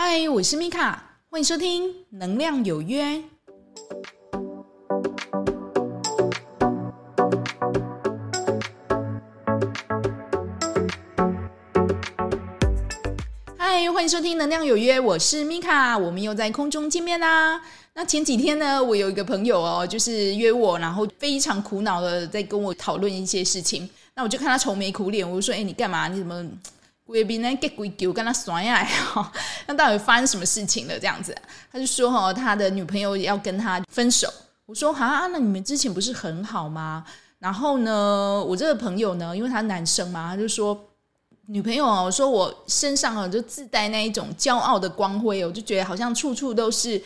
嗨，我是米卡，欢迎收听《能量有约》。嗨，欢迎收听《能量有约》，我是米卡，我们又在空中见面啦。那前几天呢，我有一个朋友哦，就是约我，然后非常苦恼的在跟我讨论一些事情。那我就看他愁眉苦脸，我就说：“哎，你干嘛？你怎么？”贵宾呢给贵给我跟他耍呀，那到底发生什么事情了？这样子，他就说哈，他的女朋友要跟他分手。我说啊，那你们之前不是很好吗？然后呢，我这个朋友呢，因为他男生嘛，他就说女朋友啊，我说我身上啊就自带那一种骄傲的光辉，我就觉得好像处处都是。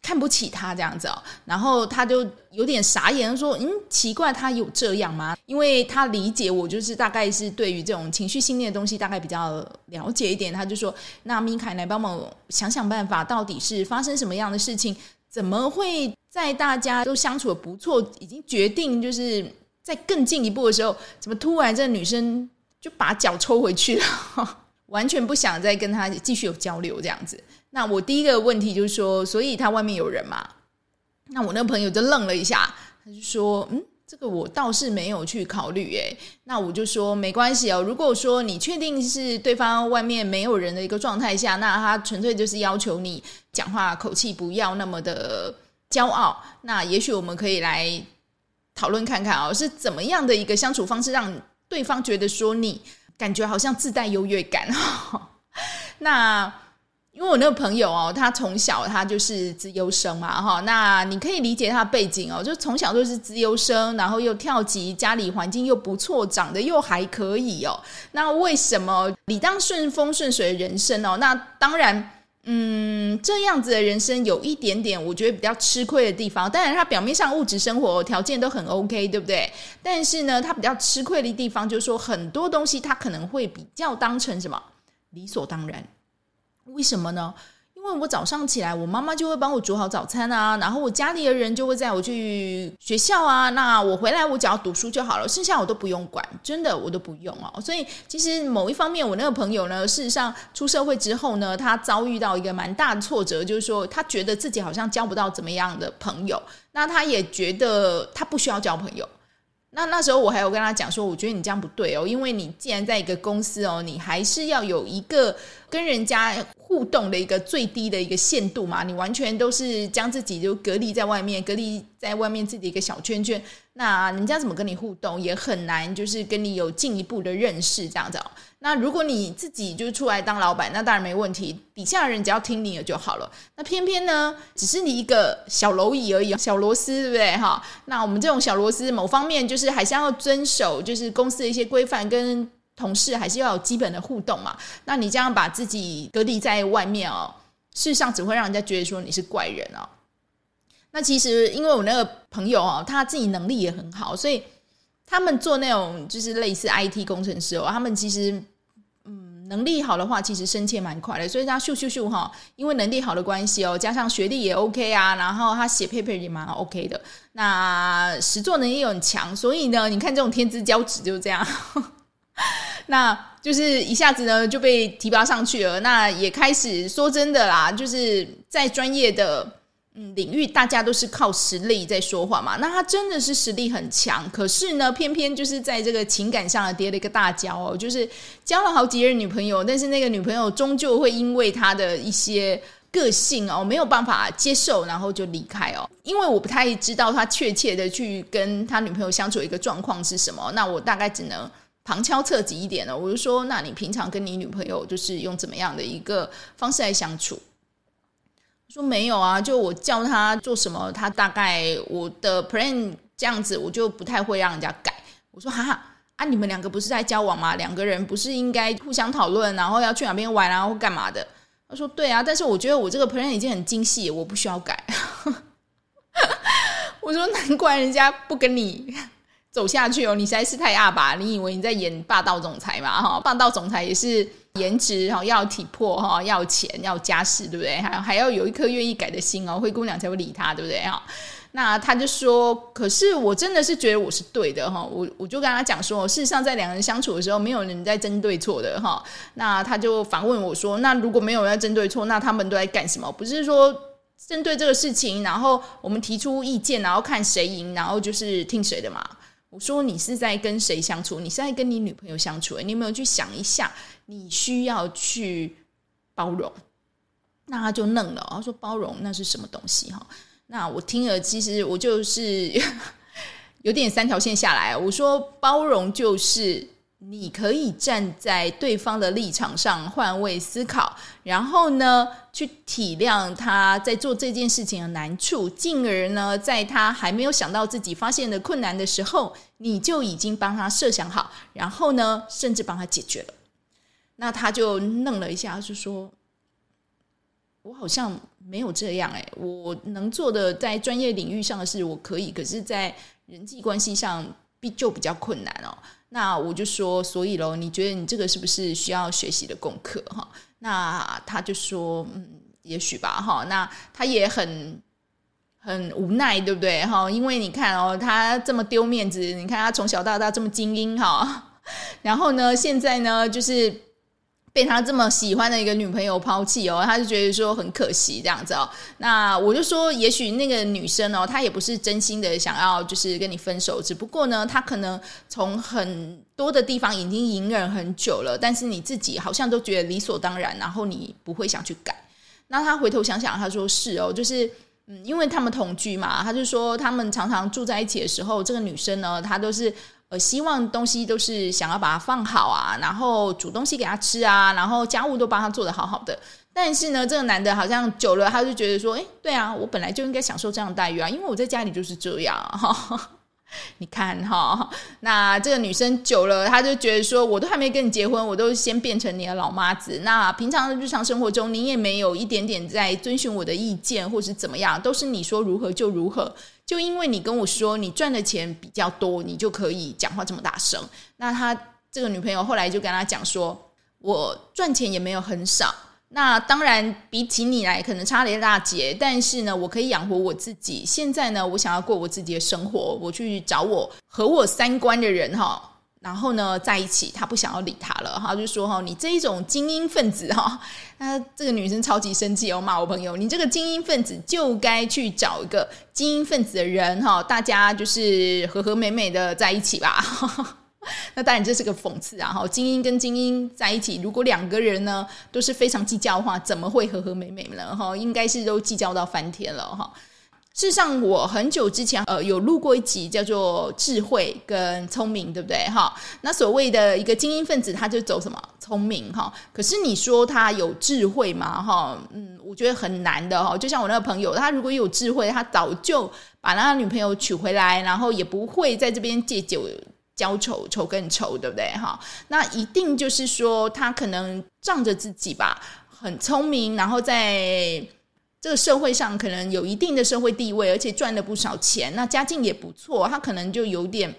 看不起他这样子哦，然后他就有点傻眼，说：“嗯，奇怪，他有这样吗？”因为他理解我，就是大概是对于这种情绪性的东西大概比较了解一点。他就说：“那米凯来帮忙想想办法，到底是发生什么样的事情？怎么会在大家都相处的不错，已经决定就是在更进一步的时候，怎么突然这女生就把脚抽回去了，完全不想再跟他继续有交流这样子？”那我第一个问题就是说，所以他外面有人嘛？那我那个朋友就愣了一下，他就说：“嗯，这个我倒是没有去考虑。”诶，那我就说没关系哦。如果说你确定是对方外面没有人的一个状态下，那他纯粹就是要求你讲话口气不要那么的骄傲。那也许我们可以来讨论看看哦，是怎么样的一个相处方式，让对方觉得说你感觉好像自带优越感。那。因为我那个朋友哦，他从小他就是资优生嘛，哈，那你可以理解他的背景哦，就从小就是资优生，然后又跳级，家里环境又不错，长得又还可以哦。那为什么你当顺风顺水的人生哦？那当然，嗯，这样子的人生有一点点我觉得比较吃亏的地方。当然，他表面上物质生活条件都很 OK，对不对？但是呢，他比较吃亏的地方就是说很多东西他可能会比较当成什么理所当然。为什么呢？因为我早上起来，我妈妈就会帮我煮好早餐啊，然后我家里的人就会载我去学校啊。那我回来，我只要读书就好了，剩下我都不用管，真的我都不用哦。所以其实某一方面，我那个朋友呢，事实上出社会之后呢，他遭遇到一个蛮大的挫折，就是说他觉得自己好像交不到怎么样的朋友，那他也觉得他不需要交朋友。那那时候我还有跟他讲说，我觉得你这样不对哦，因为你既然在一个公司哦，你还是要有一个跟人家互动的一个最低的一个限度嘛，你完全都是将自己就隔离在外面，隔离在外面自己一个小圈圈，那人家怎么跟你互动也很难，就是跟你有进一步的认识这样子哦。那如果你自己就出来当老板，那当然没问题，底下的人只要听你的就好了。那偏偏呢，只是你一个小蝼蚁而已，小螺丝，对不对？哈，那我们这种小螺丝，某方面就是还是要遵守，就是公司的一些规范，跟同事还是要有基本的互动嘛。那你这样把自己隔离在外面哦，事实上只会让人家觉得说你是怪人哦。那其实因为我那个朋友哦，他自己能力也很好，所以。他们做那种就是类似 IT 工程师哦，他们其实嗯能力好的话，其实升迁蛮快的。所以他咻咻咻哈，因为能力好的关系哦，加上学历也 OK 啊，然后他写 paper 也蛮 OK 的。那实作能力又很强，所以呢，你看这种天之骄子就是这样，那就是一下子呢就被提拔上去了。那也开始说真的啦，就是在专业的。嗯，领域大家都是靠实力在说话嘛，那他真的是实力很强，可是呢，偏偏就是在这个情感上跌了一个大跤哦，就是交了好几任女朋友，但是那个女朋友终究会因为他的一些个性哦，没有办法接受，然后就离开哦。因为我不太知道他确切的去跟他女朋友相处一个状况是什么，那我大概只能旁敲侧击一点呢。我就说，那你平常跟你女朋友就是用怎么样的一个方式来相处？说没有啊，就我叫他做什么，他大概我的 plan 这样子，我就不太会让人家改。我说哈哈啊，你们两个不是在交往吗？两个人不是应该互相讨论，然后要去哪边玩，然后干嘛的？他说对啊，但是我觉得我这个 plan 已经很精细，我不需要改。我说难怪人家不跟你走下去哦，你实在是太阿爸，你以为你在演霸道总裁嘛？哈，霸道总裁也是。颜值哈，要体魄哈，要钱，要家世，对不对？还还要有一颗愿意改的心哦，灰姑娘才会理他，对不对哈？那他就说，可是我真的是觉得我是对的哈，我我就跟他讲说，事实上在两人相处的时候，没有人在争对错的哈。那他就反问我说，那如果没有人在争对错，那他们都在干什么？不是说针对这个事情，然后我们提出意见，然后看谁赢，然后就是听谁的嘛？我说你是在跟谁相处？你是在跟你女朋友相处？你有没有去想一下，你需要去包容？那他就愣了，他说包容那是什么东西哈？那我听了，其实我就是 有点三条线下来。我说包容就是你可以站在对方的立场上换位思考，然后呢去体谅他在做这件事情的难处，进而呢在他还没有想到自己发现的困难的时候，你就已经帮他设想好，然后呢甚至帮他解决了。那他就愣了一下，就说。我好像没有这样哎，我能做的在专业领域上的事我可以，可是，在人际关系上比就比较困难哦。那我就说，所以喽，你觉得你这个是不是需要学习的功课哈？那他就说，嗯，也许吧哈。那他也很很无奈，对不对哈？因为你看哦，他这么丢面子，你看他从小到大这么精英哈，然后呢，现在呢，就是。被他这么喜欢的一个女朋友抛弃哦，他就觉得说很可惜这样子哦。那我就说，也许那个女生哦，她也不是真心的想要就是跟你分手，只不过呢，她可能从很多的地方已经隐忍很久了，但是你自己好像都觉得理所当然，然后你不会想去改。那他回头想想，他说是哦，就是嗯，因为他们同居嘛，他就说他们常常住在一起的时候，这个女生呢，她都是。呃，希望东西都是想要把它放好啊，然后煮东西给他吃啊，然后家务都帮他做得好好的。但是呢，这个男的好像久了，他就觉得说，哎，对啊，我本来就应该享受这样的待遇啊，因为我在家里就是这样哈。你看哈，那这个女生久了，她就觉得说，我都还没跟你结婚，我都先变成你的老妈子。那平常的日常生活中，你也没有一点点在遵循我的意见，或是怎么样，都是你说如何就如何。就因为你跟我说你赚的钱比较多，你就可以讲话这么大声。那他这个女朋友后来就跟他讲说，我赚钱也没有很少。那当然比起你来可能差了一大截，但是呢，我可以养活我自己。现在呢，我想要过我自己的生活，我去找我和我三观的人哈。然后呢，在一起，他不想要理他了，哈，就说哈，你这一种精英分子哈，那这个女生超级生气哦，骂我朋友，你这个精英分子就该去找一个精英分子的人哈，大家就是和和美美的在一起吧。那当然这是个讽刺啊，哈，精英跟精英在一起，如果两个人呢都是非常计较的话，怎么会和和美美呢？哈，应该是都计较到翻天了哈。事实上，我很久之前呃有录过一集叫做“智慧跟聪明”，对不对？哈，那所谓的一个精英分子，他就走什么聪明哈？可是你说他有智慧吗？哈，嗯，我觉得很难的哈。就像我那个朋友，他如果有智慧，他早就把那个女朋友娶回来，然后也不会在这边借酒浇愁，愁更愁，对不对？哈，那一定就是说他可能仗着自己吧，很聪明，然后在。这个社会上可能有一定的社会地位，而且赚了不少钱，那家境也不错，他可能就有点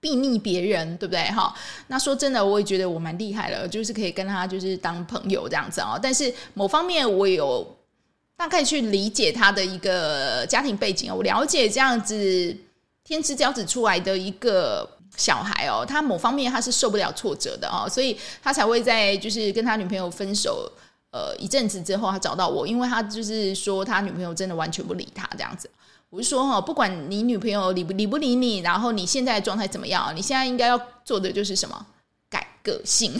避逆别人，对不对？哈，那说真的，我也觉得我蛮厉害了，就是可以跟他就是当朋友这样子哦。但是某方面我有大概去理解他的一个家庭背景，我了解这样子天之骄子出来的一个小孩哦，他某方面他是受不了挫折的哦，所以他才会在就是跟他女朋友分手。呃，一阵子之后，他找到我，因为他就是说他女朋友真的完全不理他这样子。我就说哈，不管你女朋友理不理不理你，然后你现在的状态怎么样，你现在应该要做的就是什么？改个性。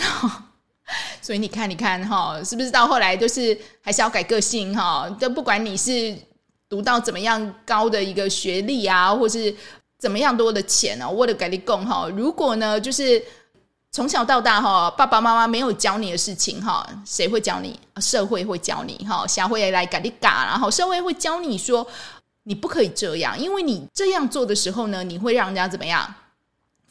所以你看，你看哈，是不是到后来就是还是要改个性哈？就不管你是读到怎么样高的一个学历啊，或是怎么样多的钱啊，我的改立功哈。如果呢，就是。从小到大哈，爸爸妈妈没有教你的事情哈，谁会教你？社会会教你哈，社会来给你教，然后社会会教你说你不可以这样，因为你这样做的时候呢，你会让人家怎么样？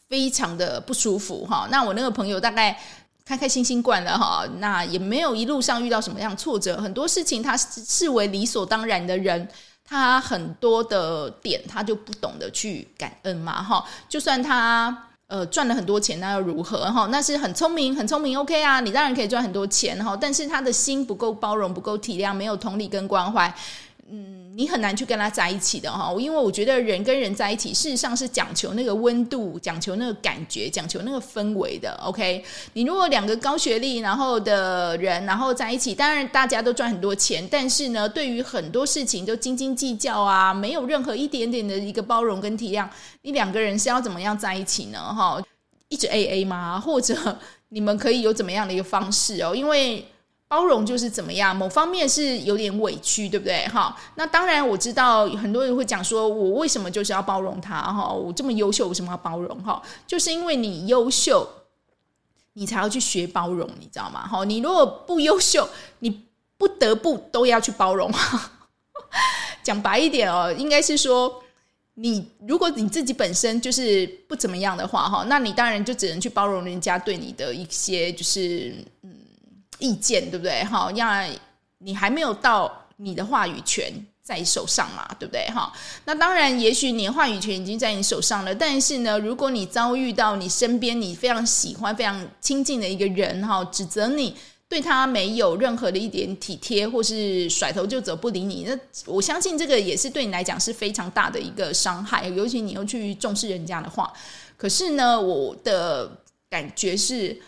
非常的不舒服哈。那我那个朋友大概开开心心惯了哈，那也没有一路上遇到什么样挫折，很多事情他视为理所当然的人，他很多的点他就不懂得去感恩嘛哈，就算他。呃，赚了很多钱，那又如何？哈，那是很聪明，很聪明。OK 啊，你当然可以赚很多钱哈，但是他的心不够包容，不够体谅，没有同理跟关怀。嗯，你很难去跟他在一起的哈，因为我觉得人跟人在一起，事实上是讲求那个温度，讲求那个感觉，讲求那个氛围的。OK，你如果两个高学历然后的人，然后在一起，当然大家都赚很多钱，但是呢，对于很多事情都斤斤计较啊，没有任何一点点的一个包容跟体谅，你两个人是要怎么样在一起呢？哈，一直 AA 吗？或者你们可以有怎么样的一个方式哦？因为包容就是怎么样，某方面是有点委屈，对不对？哈，那当然我知道很多人会讲说，我为什么就是要包容他？哈，我这么优秀，为什么要包容？哈，就是因为你优秀，你才要去学包容，你知道吗？哈，你如果不优秀，你不得不都要去包容。讲白一点哦，应该是说，你如果你自己本身就是不怎么样的话，哈，那你当然就只能去包容人家对你的一些，就是嗯。意见对不对？哈，要你还没有到你的话语权在手上嘛，对不对？哈，那当然，也许你的话语权已经在你手上了，但是呢，如果你遭遇到你身边你非常喜欢、非常亲近的一个人哈，指责你对他没有任何的一点体贴，或是甩头就走不理你，那我相信这个也是对你来讲是非常大的一个伤害，尤其你又去重视人家的话。可是呢，我的感觉是。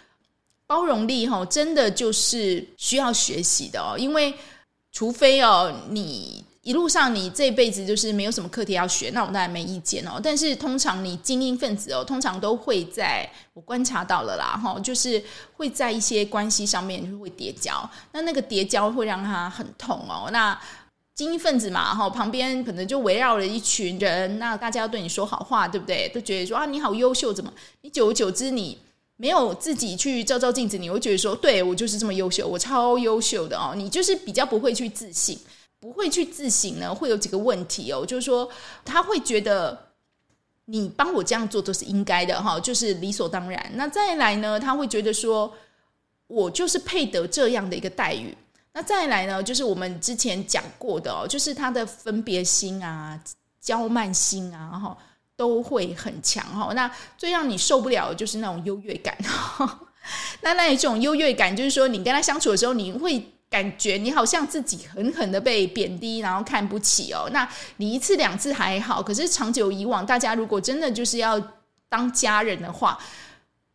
包容力哈，真的就是需要学习的哦。因为除非哦，你一路上你这辈子就是没有什么课题要学，那我当然没意见哦。但是通常你精英分子哦，通常都会在我观察到了啦哈，就是会在一些关系上面就会叠交。那那个叠交会让他很痛哦。那精英分子嘛哈，旁边可能就围绕了一群人，那大家要对你说好话，对不对？都觉得说啊，你好优秀，怎么？你久而久之你。没有自己去照照镜子，你会觉得说，对，我就是这么优秀，我超优秀的哦。你就是比较不会去自省，不会去自省呢，会有几个问题哦，就是说他会觉得你帮我这样做都是应该的哈，就是理所当然。那再来呢，他会觉得说我就是配得这样的一个待遇。那再来呢，就是我们之前讲过的哦，就是他的分别心啊、骄慢心啊，哈。都会很强哈，那最让你受不了的就是那种优越感。那那一种优越感，就是说你跟他相处的时候，你会感觉你好像自己狠狠的被贬低，然后看不起哦。那你一次两次还好，可是长久以往，大家如果真的就是要当家人的话，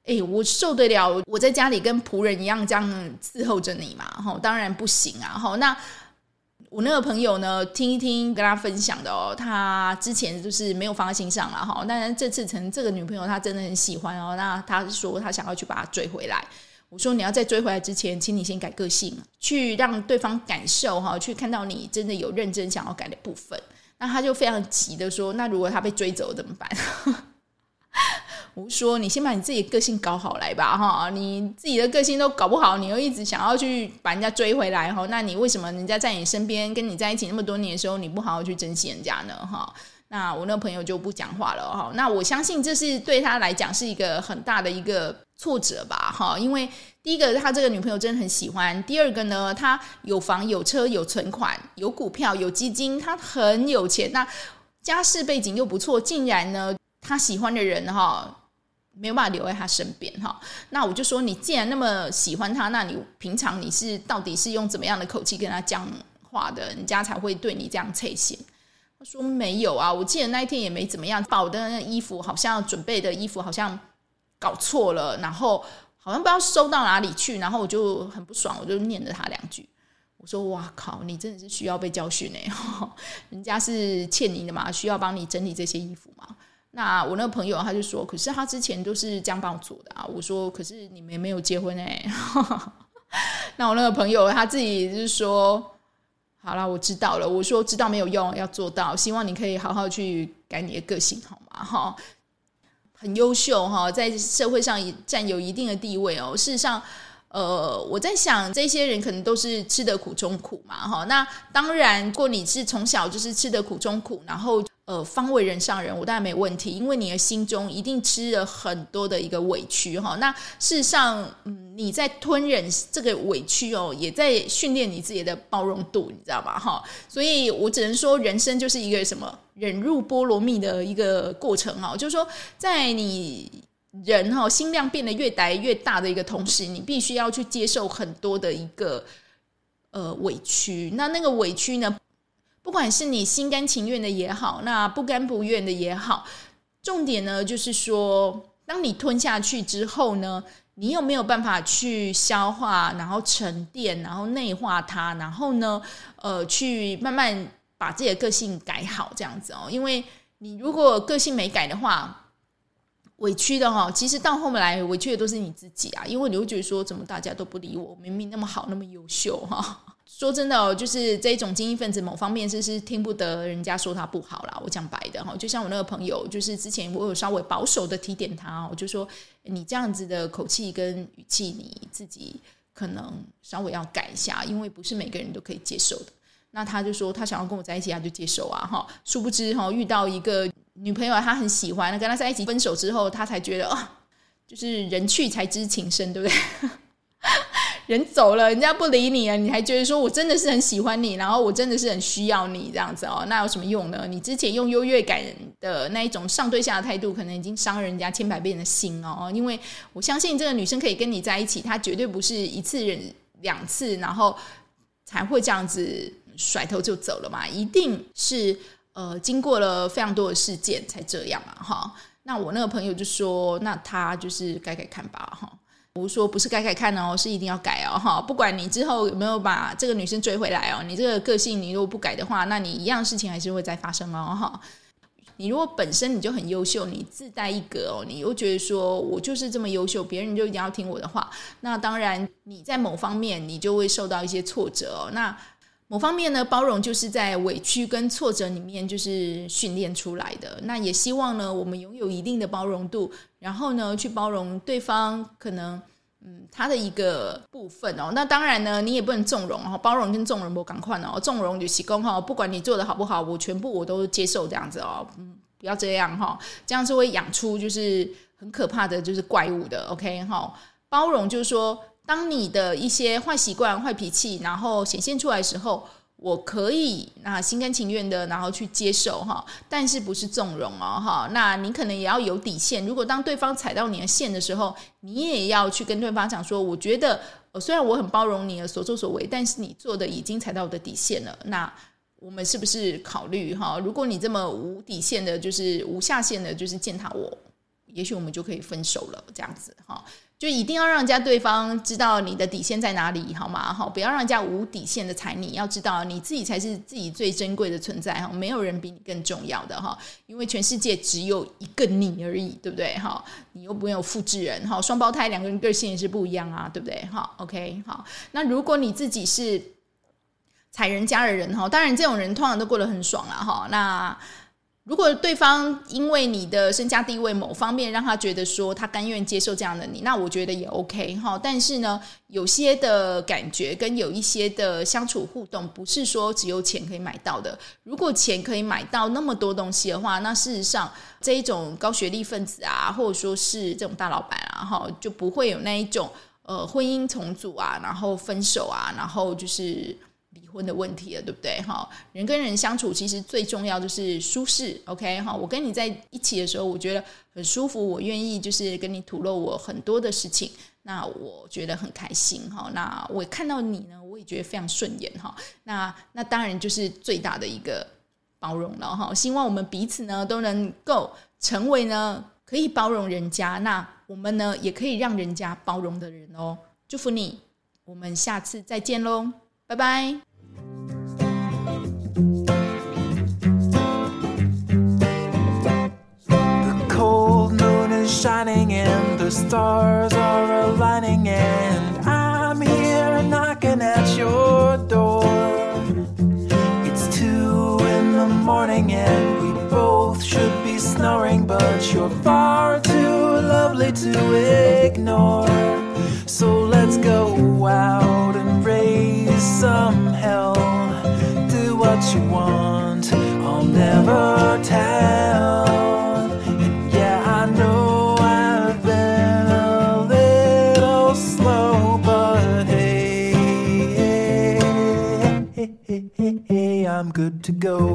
哎，我受得了我在家里跟仆人一样这样伺候着你嘛？哈，当然不行啊。哈，那。我那个朋友呢，听一听跟他分享的哦，他之前就是没有放在心上了哈，但是这次成这个女朋友他真的很喜欢哦，那他说他想要去把她追回来。我说你要在追回来之前，请你先改个性，去让对方感受哈，去看到你真的有认真想要改的部分。那他就非常急的说，那如果他被追走怎么办？我说：“你先把你自己的个性搞好来吧，哈！你自己的个性都搞不好，你又一直想要去把人家追回来，哈！那你为什么人家在你身边跟你在一起那么多年的时候，你不好好去珍惜人家呢？哈！那我那朋友就不讲话了，哈！那我相信这是对他来讲是一个很大的一个挫折吧，哈！因为第一个，他这个女朋友真的很喜欢；第二个呢，他有房有车有存款有股票有基金，他很有钱，那家世背景又不错，竟然呢，他喜欢的人，哈！”没有办法留在他身边哈，那我就说，你既然那么喜欢他，那你平常你是到底是用怎么样的口气跟他讲话的，人家才会对你这样侧心？他说没有啊，我记得那一天也没怎么样，把我的那衣服好像准备的衣服好像搞错了，然后好像不知道收到哪里去，然后我就很不爽，我就念了他两句，我说哇靠，你真的是需要被教训哎，人家是欠你的嘛，需要帮你整理这些衣服嘛。那我那个朋友他就说，可是他之前都是这样帮我做的啊。我说，可是你们没有结婚哎。那我那个朋友他自己就是说，好了，我知道了。我说知道没有用，要做到。希望你可以好好去改你的个性，好吗？哈，很优秀哈，在社会上占有一定的地位哦。事实上，呃，我在想，这些人可能都是吃得苦中苦嘛。哈，那当然，如果你是从小就是吃得苦中苦，然后。呃，方为人上人，我当然没问题，因为你的心中一定吃了很多的一个委屈哈。那事实上，嗯，你在吞忍这个委屈哦，也在训练你自己的包容度，你知道吗？哈，所以我只能说，人生就是一个什么忍辱波罗蜜的一个过程哈。就是说，在你人哈心量变得越来越大的一个同时，你必须要去接受很多的一个呃委屈。那那个委屈呢？不管是你心甘情愿的也好，那不甘不愿的也好，重点呢就是说，当你吞下去之后呢，你有没有办法去消化，然后沉淀，然后内化它，然后呢，呃，去慢慢把自己的个性改好，这样子哦。因为你如果个性没改的话，委屈的哈，其实到后面来委屈的都是你自己啊，因为你会觉得说，怎么大家都不理我，明明那么好，那么优秀哈。说真的哦，就是这种精英分子，某方面是是听不得人家说他不好啦。我讲白的哈，就像我那个朋友，就是之前我有稍微保守的提点他，我就说你这样子的口气跟语气，你自己可能稍微要改一下，因为不是每个人都可以接受的。那他就说他想要跟我在一起，他就接受啊哈。殊不知哈，遇到一个女朋友，他很喜欢，跟他在一起分手之后，他才觉得啊，就是人去才知情深，对不对？人走了，人家不理你了，你还觉得说我真的是很喜欢你，然后我真的是很需要你这样子哦，那有什么用呢？你之前用优越感的那一种上对下的态度，可能已经伤人家千百遍的心哦。因为我相信这个女生可以跟你在一起，她绝对不是一次忍两次，然后才会这样子甩头就走了嘛，一定是呃经过了非常多的事件才这样嘛哈。那我那个朋友就说，那他就是改改看吧哈。我说不是改改看哦，是一定要改哦哈！不管你之后有没有把这个女生追回来哦，你这个个性你如果不改的话，那你一样事情还是会再发生哦哈！你如果本身你就很优秀，你自带一格哦，你又觉得说我就是这么优秀，别人就一定要听我的话，那当然你在某方面你就会受到一些挫折哦。那某方面呢，包容就是在委屈跟挫折里面就是训练出来的。那也希望呢，我们拥有一定的包容度，然后呢，去包容对方可能嗯他的一个部分哦。那当然呢，你也不能纵容哦，包容跟纵容不赶快哦。纵容就起功哈，不管你做的好不好，我全部我都接受这样子哦。嗯，不要这样哈，这样是会养出就是很可怕的就是怪物的。OK 哈，包容就是说。当你的一些坏习惯、坏脾气，然后显现出来的时候，我可以那心甘情愿的，然后去接受哈，但是不是纵容哦哈。那你可能也要有底线。如果当对方踩到你的线的时候，你也要去跟对方讲说，我觉得虽然我很包容你的所作所为，但是你做的已经踩到我的底线了。那我们是不是考虑哈？如果你这么无底线的，就是无下限的，就是践踏我，也许我们就可以分手了，这样子哈。就一定要让人家对方知道你的底线在哪里，好吗？好，不要让人家无底线的踩你。要知道你自己才是自己最珍贵的存在哈，没有人比你更重要的哈，因为全世界只有一个你而已，对不对？哈，你又没有复制人哈，双胞胎两个人个性也是不一样啊，对不对？哈，OK，好。那如果你自己是踩人家的人哈，当然这种人通常都过得很爽了哈。那如果对方因为你的身家地位某方面让他觉得说他甘愿接受这样的你，那我觉得也 OK 哈。但是呢，有些的感觉跟有一些的相处互动，不是说只有钱可以买到的。如果钱可以买到那么多东西的话，那事实上这一种高学历分子啊，或者说是这种大老板啊，哈，就不会有那一种呃婚姻重组啊，然后分手啊，然后就是。婚的问题了，对不对？哈，人跟人相处其实最重要就是舒适。OK，哈，我跟你在一起的时候，我觉得很舒服，我愿意就是跟你吐露我很多的事情，那我觉得很开心。哈，那我看到你呢，我也觉得非常顺眼。哈，那那当然就是最大的一个包容了。哈，希望我们彼此呢都能够成为呢可以包容人家，那我们呢也可以让人家包容的人哦。祝福你，我们下次再见喽。拜拜。Shining and the stars are aligning and I'm here knocking at your door. It's two in the morning and we both should be snoring, but you're far too lovely to ignore. So let's go to go.